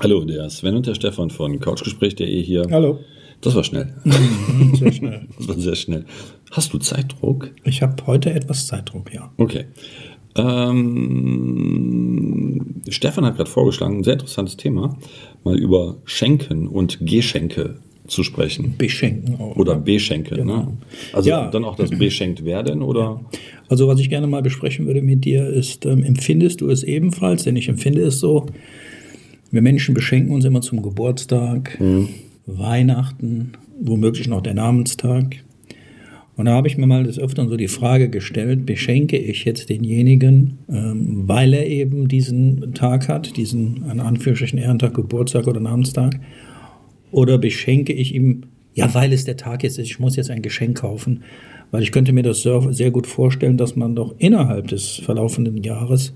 Hallo, der Sven und der Stefan von Couchgespräch.de hier. Hallo. Das war schnell. Sehr schnell. Das war sehr schnell. Hast du Zeitdruck? Ich habe heute etwas Zeitdruck, ja. Okay. Ähm, Stefan hat gerade vorgeschlagen, ein sehr interessantes Thema, mal über Schenken und Geschenke zu sprechen. Beschenken auch. Oder ne? Beschenke. Ne? Genau. Also Ja. dann auch das beschenkt werden oder? Also was ich gerne mal besprechen würde mit dir ist, ähm, empfindest du es ebenfalls? Denn ich empfinde es so, wir Menschen beschenken uns immer zum Geburtstag, Weihnachten, womöglich noch der Namenstag. Und da habe ich mir mal des Öfteren so die Frage gestellt, beschenke ich jetzt denjenigen, ähm, weil er eben diesen Tag hat, diesen an Anführungsstrichen Ehrentag, Geburtstag oder Namenstag, oder beschenke ich ihm, ja, weil es der Tag jetzt ist, ich muss jetzt ein Geschenk kaufen. Weil ich könnte mir das sehr sehr gut vorstellen, dass man doch innerhalb des verlaufenden Jahres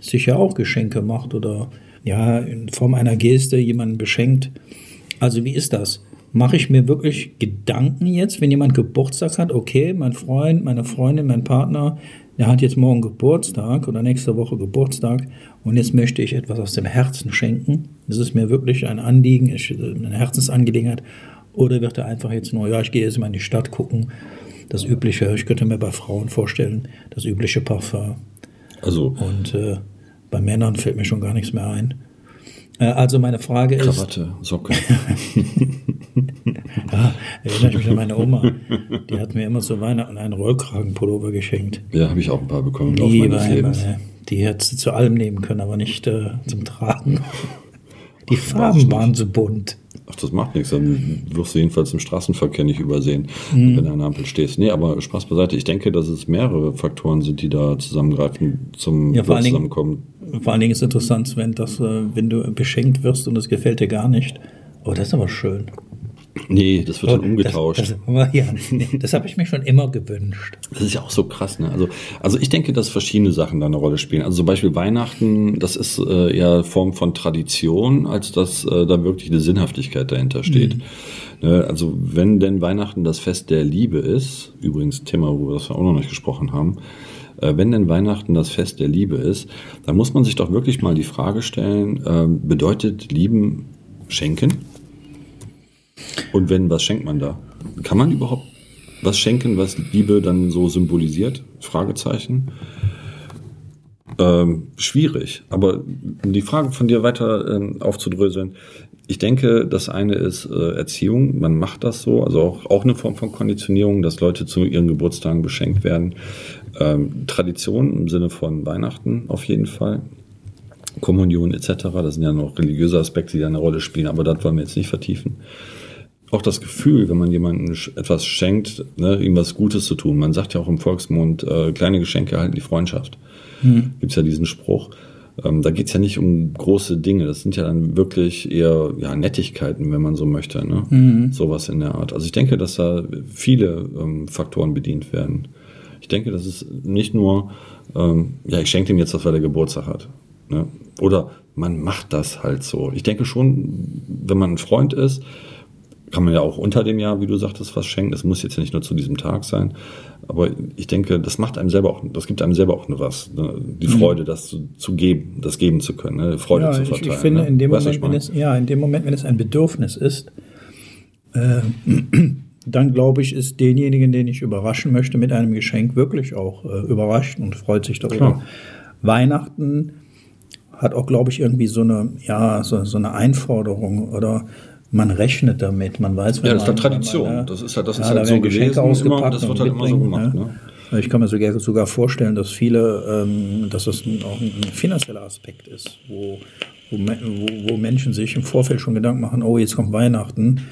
sicher auch Geschenke macht oder ja, in Form einer Geste jemanden beschenkt. Also wie ist das? Mache ich mir wirklich Gedanken jetzt, wenn jemand Geburtstag hat, okay, mein Freund, meine Freundin, mein Partner, der hat jetzt morgen Geburtstag oder nächste Woche Geburtstag und jetzt möchte ich etwas aus dem Herzen schenken. Das ist mir wirklich ein Anliegen, ist eine Herzensangelegenheit. Oder wird er einfach jetzt nur, ja, ich gehe jetzt mal in die Stadt gucken, das übliche, ich könnte mir bei Frauen vorstellen, das übliche Parfum. Also Und äh, bei Männern fällt mir schon gar nichts mehr ein. Äh, also meine Frage ist, Krawatte, Socke. ja, erinnere ich mich an meine Oma, die hat mir immer zu Weihnachten einen Rollkragenpullover geschenkt. ja, habe ich auch ein paar bekommen Die, meines Lebens. äh, die hätte sie zu allem nehmen können, aber nicht äh, zum Tragen. Die Farben waren so bunt. Ach, das macht nichts. Dann wirst du jedenfalls im Straßenverkehr nicht übersehen, Mhm. wenn du an der Ampel stehst. Nee, aber Spaß beiseite. Ich denke, dass es mehrere Faktoren sind, die da zusammengreifen, zum Ja, vor allen Dingen- Zusammenkommen. Vor allen Dingen ist interessant, Sven, dass äh, wenn du beschenkt wirst und es gefällt dir gar nicht, oh, das ist aber schön. Nee, das wird dann umgetauscht. Das, das, ja, nee, das habe ich mir schon immer gewünscht. Das ist ja auch so krass, ne? Also, also ich denke, dass verschiedene Sachen da eine Rolle spielen. Also zum Beispiel Weihnachten, das ist äh, eher Form von Tradition, als dass äh, da wirklich eine Sinnhaftigkeit dahinter steht. Ne? Also wenn denn Weihnachten das Fest der Liebe ist, übrigens Thema, wo wir das auch noch nicht gesprochen haben, äh, wenn denn Weihnachten das Fest der Liebe ist, dann muss man sich doch wirklich mal die Frage stellen, ähm, bedeutet Lieben schenken? Und wenn, was schenkt man da? Kann man überhaupt was schenken, was Liebe dann so symbolisiert? Fragezeichen. Ähm, schwierig. Aber um die Frage von dir weiter ähm, aufzudröseln, ich denke, das eine ist äh, Erziehung. Man macht das so, also auch, auch eine Form von Konditionierung, dass Leute zu ihren Geburtstagen beschenkt werden. Ähm, Tradition im Sinne von Weihnachten auf jeden Fall. Kommunion etc. Das sind ja noch religiöse Aspekte, die da eine Rolle spielen, aber das wollen wir jetzt nicht vertiefen auch das Gefühl, wenn man jemandem etwas schenkt, ne, ihm was Gutes zu tun. Man sagt ja auch im Volksmund, äh, kleine Geschenke halten die Freundschaft. Gibt's ja diesen Spruch. Ähm, da geht's ja nicht um große Dinge. Das sind ja dann wirklich eher ja, Nettigkeiten, wenn man so möchte. Ne? Sowas in der Art. Also ich denke, dass da viele ähm, Faktoren bedient werden. Ich denke, das ist nicht nur, ähm, ja, ich schenke dem jetzt was, weil er Geburtstag hat. Ne? Oder man macht das halt so. Ich denke schon, wenn man ein Freund ist, kann man ja auch unter dem Jahr, wie du sagtest, was schenken. Das muss jetzt ja nicht nur zu diesem Tag sein. Aber ich denke, das macht einem selber auch, das gibt einem selber auch nur was. Ne? Die Freude, das zu, zu geben, das geben zu können, ne? Freude Ja, zu ich, verteilen. ich finde, ne? in dem, Weißt Moment, wenn ich es, ja, in dem Moment, wenn es ein Bedürfnis ist, äh, dann glaube ich, ist denjenigen, den ich überraschen möchte mit einem Geschenk, wirklich auch äh, überrascht und freut sich darüber. Klar. Weihnachten hat auch, glaube ich, irgendwie so eine, ja, so, so eine Einforderung oder man rechnet damit, man weiß, Ja, das ist halt Tradition. man, Das ist halt- das ist da halt so werden Geschenke gewesen immer das wird halt immer so gemacht, Ich kann mir sogar, sogar vorstellen, dass viele, ähm, dass das auch ein finanzieller Aspekt ist, wo, wo, wo, wo Menschen sich im Vorfeld schon Gedanken machen, oh, jetzt kommt Weihnachten.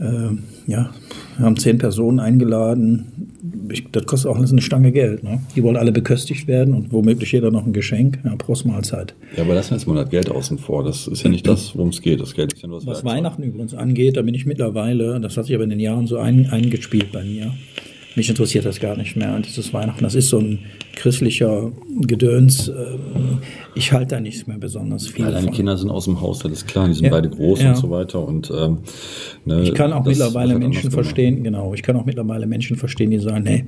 Ähm, ja, wir haben zehn Personen eingeladen. Ich, das kostet auch eine Stange Geld. Ne? Die wollen alle beköstigt werden und womöglich jeder noch ein Geschenk. Ja, Prost Mahlzeit. Ja, aber lassen wir jetzt mal das Geld außen vor. Das ist ja nicht das, worum es geht. Das Geld ist ja nur das Was Werkzeug. Weihnachten übrigens angeht, da bin ich mittlerweile, das hat sich aber in den Jahren so ein, eingespielt bei mir. Mich interessiert das gar nicht mehr. Und dieses Weihnachten, das ist so ein christlicher Gedöns. ähm, Ich halte da nichts mehr besonders viel Ja, deine von. Kinder sind aus dem Haus, das ist klar, die sind Ja. beide groß Ja. und so weiter. Und, ähm, ne, Ich kann auch mittlerweile halt Menschen anders gemacht. verstehen, genau, ich kann auch mittlerweile Menschen verstehen, die sagen, nee,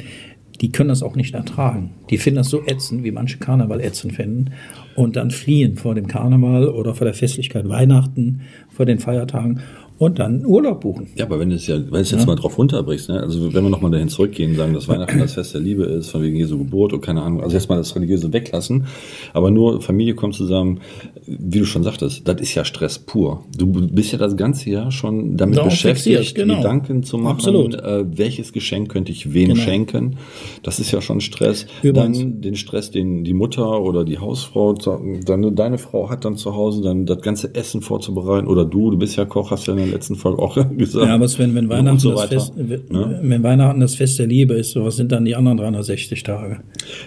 die können das auch nicht ertragen. Die finden das so ätzend, wie manche Karneval ätzend finden. Und dann fliehen vor dem Karneval oder vor der Festlichkeit Weihnachten, vor den Feiertagen und dann Urlaub buchen. Ja, aber wenn du es ja, wenn es jetzt ja. mal drauf runterbrichst, ne? also wenn wir nochmal dahin zurückgehen und sagen, dass Weihnachten das Fest der Liebe ist, von wegen Jesu Geburt und keine Ahnung, also jetzt mal das Religiöse weglassen, aber nur Familie kommt zusammen, wie du schon sagtest, das ist ja Stress pur. Du bist ja das ganze Jahr schon damit Darauf beschäftigt, genau. Gedanken zu machen, Absolut. Äh, welches Geschenk könnte ich wem genau. schenken. Das ist ja schon Stress. Übrigens. Dann den Stress, den die Mutter oder die Hausfrau, dann deine Frau hat dann zu Hause, dann das ganze Essen vorzubereiten oder du, du bist ja Koch, hast ja eine der letzten Folge auch gesagt. Ja, aber wenn, wenn, Weihnachten so das Fest, ne? wenn Weihnachten das Fest der Liebe ist, so was sind dann die anderen 360 Tage?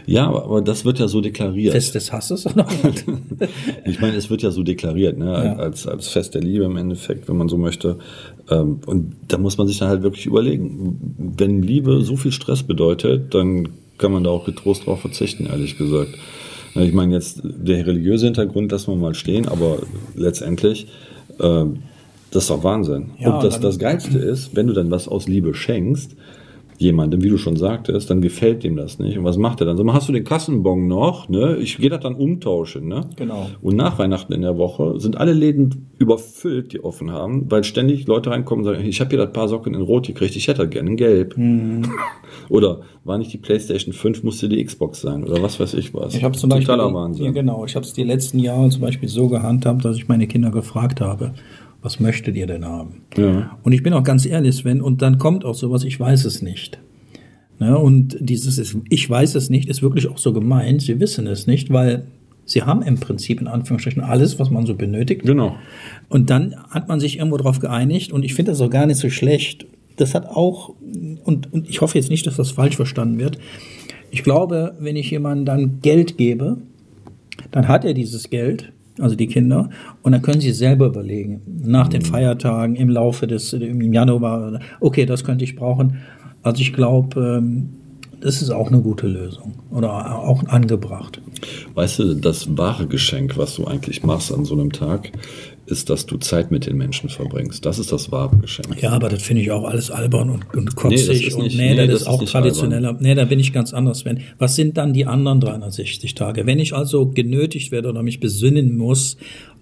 Ja, aber, aber das wird ja so deklariert. Fest des Hasses? Oder? ich meine, es wird ja so deklariert, ne? Ja. als, als Fest der Liebe im Endeffekt, wenn man so möchte. Ähm, und da muss man sich dann halt wirklich überlegen, wenn Liebe so viel Stress bedeutet, dann kann man da auch getrost drauf verzichten, ehrlich gesagt. Ich meine jetzt, der religiöse Hintergrund lassen wir mal stehen, aber letztendlich äh, das ist doch Wahnsinn. Ja, und das, das Geilste ist, wenn du dann was aus Liebe schenkst, jemandem, wie du schon sagtest, dann gefällt dem das nicht. Und was macht er dann? So, hast du den Kassenbon noch, ne? Ich gehe das dann umtauschen, ne? Genau. Und nach Weihnachten in der Woche sind alle Läden überfüllt, die offen haben, weil ständig Leute reinkommen und sagen, ich habe hier das paar Socken in Rot gekriegt, ich hätte gerne in Gelb. Mhm. Oder war nicht die PlayStation 5, musste die Xbox sein oder was weiß ich was. Ich habe zum Beispiel, Wahnsinn. Ja, genau. Ich habe es die letzten Jahre zum Beispiel so gehandhabt, dass ich meine Kinder gefragt habe, was möchtet ihr denn haben? Ja. Und ich bin auch ganz ehrlich, Sven, und dann kommt auch sowas, ich weiß es nicht. Ne? Und dieses ist, ich weiß es nicht, ist wirklich auch so gemeint, sie wissen es nicht, weil sie haben im Prinzip in Anführungsstrichen alles, was man so benötigt. Genau. Und dann hat man sich irgendwo darauf geeinigt und ich finde das auch gar nicht so schlecht. Das hat auch, und, und ich hoffe jetzt nicht, dass das falsch verstanden wird. Ich glaube, wenn ich jemandem dann Geld gebe, dann hat er dieses Geld also die Kinder. Und dann können sie selber überlegen, nach den mhm. Feiertagen, im Laufe des, im Januar, okay, das könnte ich brauchen. Also ich glaube, ähm, das ist auch eine gute Lösung oder auch angebracht. Weißt du, das wahre Geschenk, was du eigentlich machst an so einem Tag, ist, dass du Zeit mit den Menschen verbringst. Das ist das wahre Geschenk. Ja, aber das finde ich auch alles albern und, und kotzig. Nee, und nee, nee, das, das ist auch traditioneller. Albern. Nee, da bin ich ganz anders. Wenn, was sind dann die anderen 360 Tage? Wenn ich also genötigt werde oder mich besinnen muss,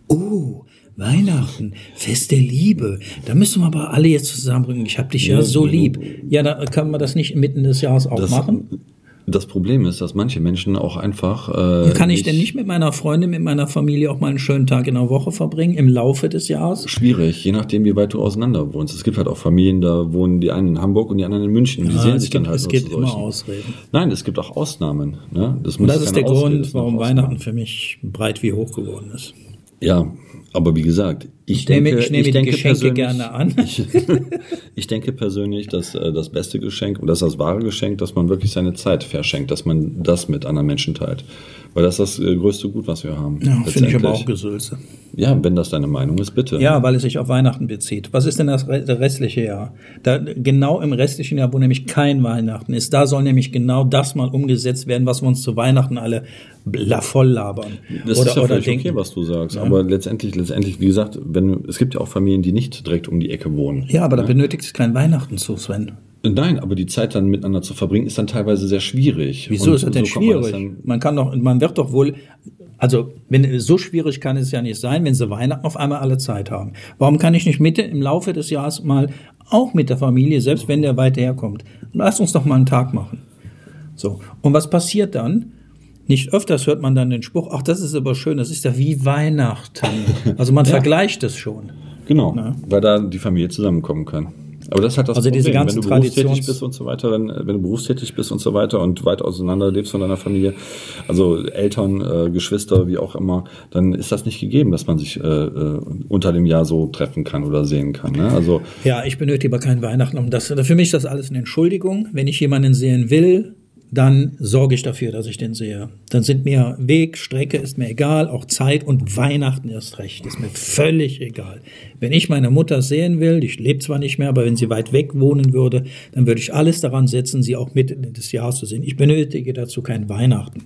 oh, Weihnachten, Fest der Liebe. Da müssen wir aber alle jetzt zusammenbringen. Ich habe dich ja, ja so lieb. Ja, da kann man das nicht mitten des Jahres auch das, machen. Das Problem ist, dass manche Menschen auch einfach. Äh, Kann ich denn nicht mit meiner Freundin, mit meiner Familie auch mal einen schönen Tag in der Woche verbringen, im Laufe des Jahres? Schwierig, je nachdem, wie weit du auseinander wohnst. Es gibt halt auch Familien, da wohnen die einen in Hamburg und die anderen in München. Die ja, sehen sich gibt, dann halt Es gibt immer Ausreden. Nein, es gibt auch Ausnahmen. Ne? Das, das ist der Ausrede, Grund, warum Weihnachten für mich breit wie hoch geworden ist. Ja, aber wie gesagt, ich, ich denke, nehme, ich nehme ich denke Geschenke gerne an. Ich, ich, denke persönlich, dass äh, das beste Geschenk und das ist das wahre Geschenk, dass man wirklich seine Zeit verschenkt, dass man das mit anderen Menschen teilt. Weil das ist das äh, größte Gut, was wir haben. Ja, finde ich aber auch Gesülze. Ja, wenn das deine Meinung ist, bitte. Ja, weil es sich auf Weihnachten bezieht. Was ist denn das restliche Jahr? Da, genau im restlichen Jahr, wo nämlich kein Weihnachten ist, da soll nämlich genau das mal umgesetzt werden, was wir uns zu Weihnachten alle voll labern. Das oder, ist ja oder denken. okay, was du sagst. Ja. Aber letztendlich, letztendlich, wie gesagt, wenn, es gibt ja auch Familien, die nicht direkt um die Ecke wohnen. Ja, aber ja? da benötigt es kein Weihnachten zu, Sven. Nein, aber die Zeit dann miteinander zu verbringen, ist dann teilweise sehr schwierig. Wieso Und ist das denn so schwierig? Man, man, kann doch, man wird doch wohl, also wenn so schwierig kann es ja nicht sein, wenn sie Weihnachten auf einmal alle Zeit haben. Warum kann ich nicht Mitte im Laufe des Jahres mal auch mit der Familie, selbst wenn der weit herkommt, lass uns doch mal einen Tag machen. So. Und was passiert dann? Nicht öfters hört man dann den Spruch, ach, das ist aber schön, das ist ja wie Weihnachten. Also man ja. vergleicht es schon. Genau, Na? weil da die Familie zusammenkommen kann. Aber das hat das also Problem. diese ganzen wenn du berufstätig bist und so weiter, dann, wenn du berufstätig bist und so weiter und weit auseinander lebst von deiner Familie, also Eltern, äh, Geschwister, wie auch immer, dann ist das nicht gegeben, dass man sich äh, äh, unter dem Jahr so treffen kann oder sehen kann. Ne? Also ja, ich benötige aber keinen Weihnachten um das. Für mich ist das alles eine Entschuldigung. Wenn ich jemanden sehen will, dann sorge ich dafür, dass ich den sehe. Dann sind mir Weg, Strecke ist mir egal, auch Zeit und Weihnachten erst recht, ist mir völlig egal. Wenn ich meine Mutter sehen will, die lebt zwar nicht mehr, aber wenn sie weit weg wohnen würde, dann würde ich alles daran setzen, sie auch Mitte des Jahres zu sehen. Ich benötige dazu kein Weihnachten.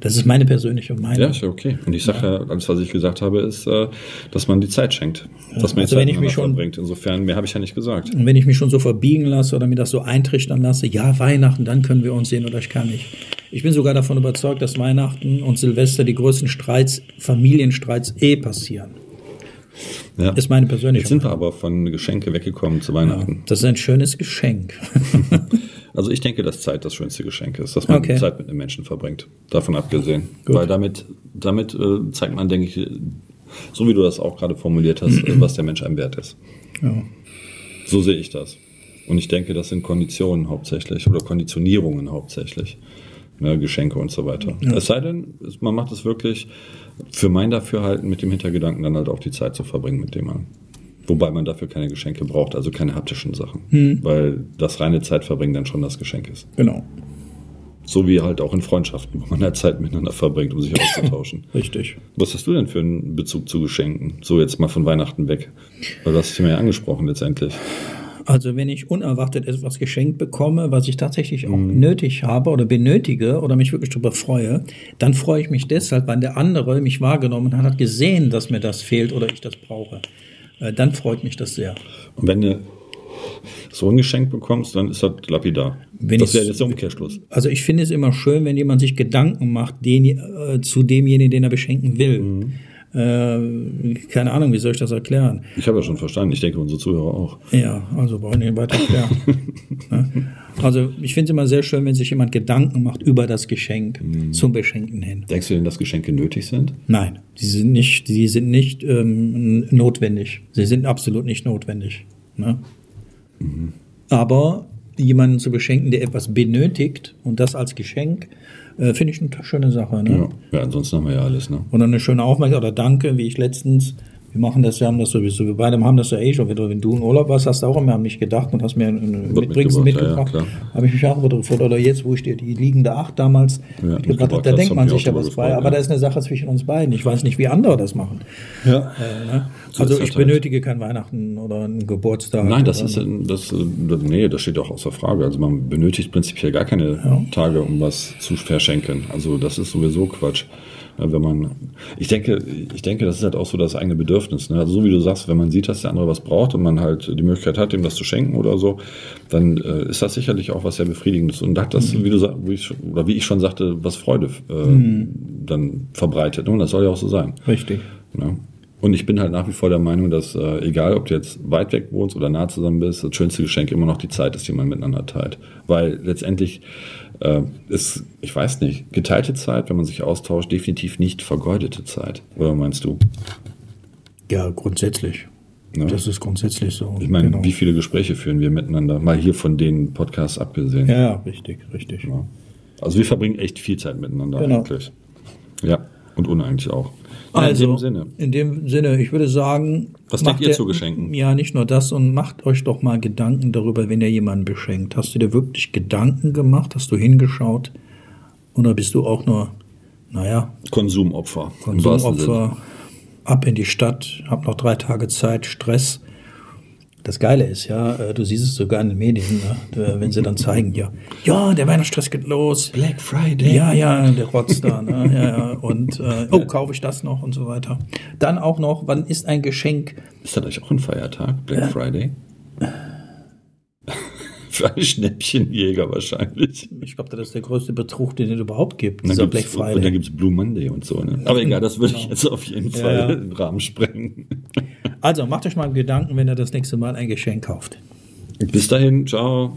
Das ist meine persönliche Meinung. Ja, ist ja okay. Und ich sage ja. alles, was ich gesagt habe, ist, äh, dass man die Zeit schenkt. Dass man also die wenn Zeit ich mich schon, verbringt. Insofern, mehr habe ich ja nicht gesagt. Und wenn ich mich schon so verbiegen lasse oder mir das so eintrichtern lasse, ja, Weihnachten, dann können wir uns sehen oder ich kann nicht. Ich bin sogar davon überzeugt, dass Weihnachten und Silvester die größten Streits, Familienstreits eh passieren. Ja. Ist meine persönliche Jetzt sind wir aber von Geschenke weggekommen zu Weihnachten. Ja, das ist ein schönes Geschenk. also ich denke, dass Zeit das schönste Geschenk ist, dass man Okay. Zeit mit einem Menschen verbringt. Davon abgesehen. Gut. Weil damit, damit äh, zeigt man, denke ich, so wie du das auch gerade formuliert hast, äh, was der Mensch einem wert ist. Ja. So sehe ich das. Und ich denke, das sind Konditionen hauptsächlich oder Konditionierungen hauptsächlich. Ne, Geschenke und so weiter. Es sei denn, man macht es wirklich für mein Dafürhalten mit dem Hintergedanken, dann halt auch die Zeit zu verbringen mit dem Mann. Wobei man dafür keine Geschenke braucht, also keine haptischen Sachen. Weil das reine Zeitverbringen dann schon das Geschenk ist. Genau, So wie halt auch in Freundschaften, wo man halt Zeit miteinander verbringt, um sich auszutauschen. richtig. Was hast du denn für einen Bezug zu Geschenken? So jetzt mal von Weihnachten weg. Weil du hast es mir ja angesprochen letztendlich. Also wenn ich unerwartet etwas geschenkt bekomme, was ich tatsächlich auch nötig habe oder benötige oder mich wirklich darüber freue, dann freue ich mich deshalb, weil der andere mich wahrgenommen hat, hat gesehen, dass mir das fehlt oder ich das brauche. Äh, Dann freut mich das sehr. Und wenn du so ein Geschenk bekommst, dann ist das lapidar. Wenn das wäre jetzt der Umkehrschluss. Also ich finde es immer schön, wenn jemand sich Gedanken macht den, äh, zu demjenigen, den er beschenken will. Äh, keine Ahnung, wie soll ich das erklären? Ich habe ja schon verstanden. Ich denke, unsere Zuhörer auch. Ja, also brauchen wir nicht weiter erklären. Ne? also ich finde es immer sehr schön, wenn sich jemand Gedanken macht über das Geschenk zum Beschenken hin. Denkst du denn, dass Geschenke nötig sind? Nein, sie sind nicht, sie sind nicht ähm, notwendig. Sie sind absolut nicht notwendig. Ne? Aber jemanden zu beschenken, der etwas benötigt und das als Geschenk, äh, finde ich eine schöne Sache. Ne? Ja. Ja, ansonsten haben wir ja alles, ne? Oder eine schöne Aufmerksamkeit oder Danke, wie ich letztens. Wir machen das, wir haben das sowieso, wir beide haben das ja eh schon. Wenn du, wenn du in Urlaub warst, hast du auch immer an mich gedacht und hast mir ein Mitbringsel mitgebracht, ja, ja. Habe ich mich auch darüber gefreut. Oder jetzt, wo ich dir die liegende Acht damals Ja, mitgebracht habe, da denkt man sich ja was bei. gefreut, Aber ja. da ist eine Sache zwischen uns beiden. Ich weiß nicht, wie andere das machen. Ja. Äh, ne? So Also ich benötige kein Weihnachten oder einen Geburtstag. Nein, das ist, das, das, nee, das steht auch außer Frage. Also man benötigt prinzipiell gar keine Tage, um was zu verschenken. Also das ist sowieso Quatsch. Wenn man, ich denke, ich denke, das ist halt auch so das eigene Bedürfnis. Ne? Also so wie du sagst, wenn man sieht, dass der andere was braucht und man halt die Möglichkeit hat, ihm das zu schenken oder so, dann äh, ist das sicherlich auch was sehr befriedigendes und hat das, wie du wie ich, schon- oder wie ich schon sagte, was Freude äh, dann verbreitet. Ne? Und das soll ja auch so sein. Richtig. Ja. Und ich bin halt nach wie vor der Meinung, dass äh, egal, ob du jetzt weit weg wohnst oder nah zusammen bist, das schönste Geschenk immer noch die Zeit ist, die man miteinander teilt. Weil letztendlich äh, ist, ich weiß nicht, geteilte Zeit, wenn man sich austauscht, definitiv nicht vergeudete Zeit. Oder meinst du? Ja, grundsätzlich. Ja. Das ist grundsätzlich so. Ich meine, Genau. wie viele Gespräche führen wir miteinander? Mal hier von den Podcasts abgesehen. Ja, ja, richtig, richtig. Ja. Also wir verbringen echt viel Zeit miteinander Genau. eigentlich. Ja, und uneigentlich auch. Ja, Also, in dem Sinne. in dem Sinne, ich würde sagen. Was macht denkt ihr zu Geschenken? Ja, nicht nur das, und macht euch doch mal Gedanken darüber, wenn ihr jemanden beschenkt. Hast du dir wirklich Gedanken gemacht? Hast du hingeschaut? Oder bist du auch nur, naja, Konsumopfer. Konsumopfer, ab in die Stadt, hab noch drei Tage Zeit, Stress. Das Geile ist ja, äh, du siehst es sogar in den Medien, ne? äh, wenn sie dann zeigen, ja, ja, der Weihnachtsstress geht los. Black Friday. Ja, ja, der Rotz da. Ne? Ja, ja. Und äh, oh, kaufe ich das noch und so weiter. Dann auch noch, wann ist ein Geschenk? Ist das eigentlich auch ein Feiertag? Black Friday? Für einen Schnäppchenjäger wahrscheinlich. Ich glaube, das ist der größte Betrug, den es überhaupt gibt, Und dieser dann Black gibt's- Und dann Friday. gibt es Blue Monday und so. Ne? Aber egal, das würde ich Genau. jetzt auf jeden Fall ja. den Rahmen sprengen. Also macht euch mal Gedanken, wenn ihr das nächste Mal ein Geschenk kauft. Bis dahin, ciao.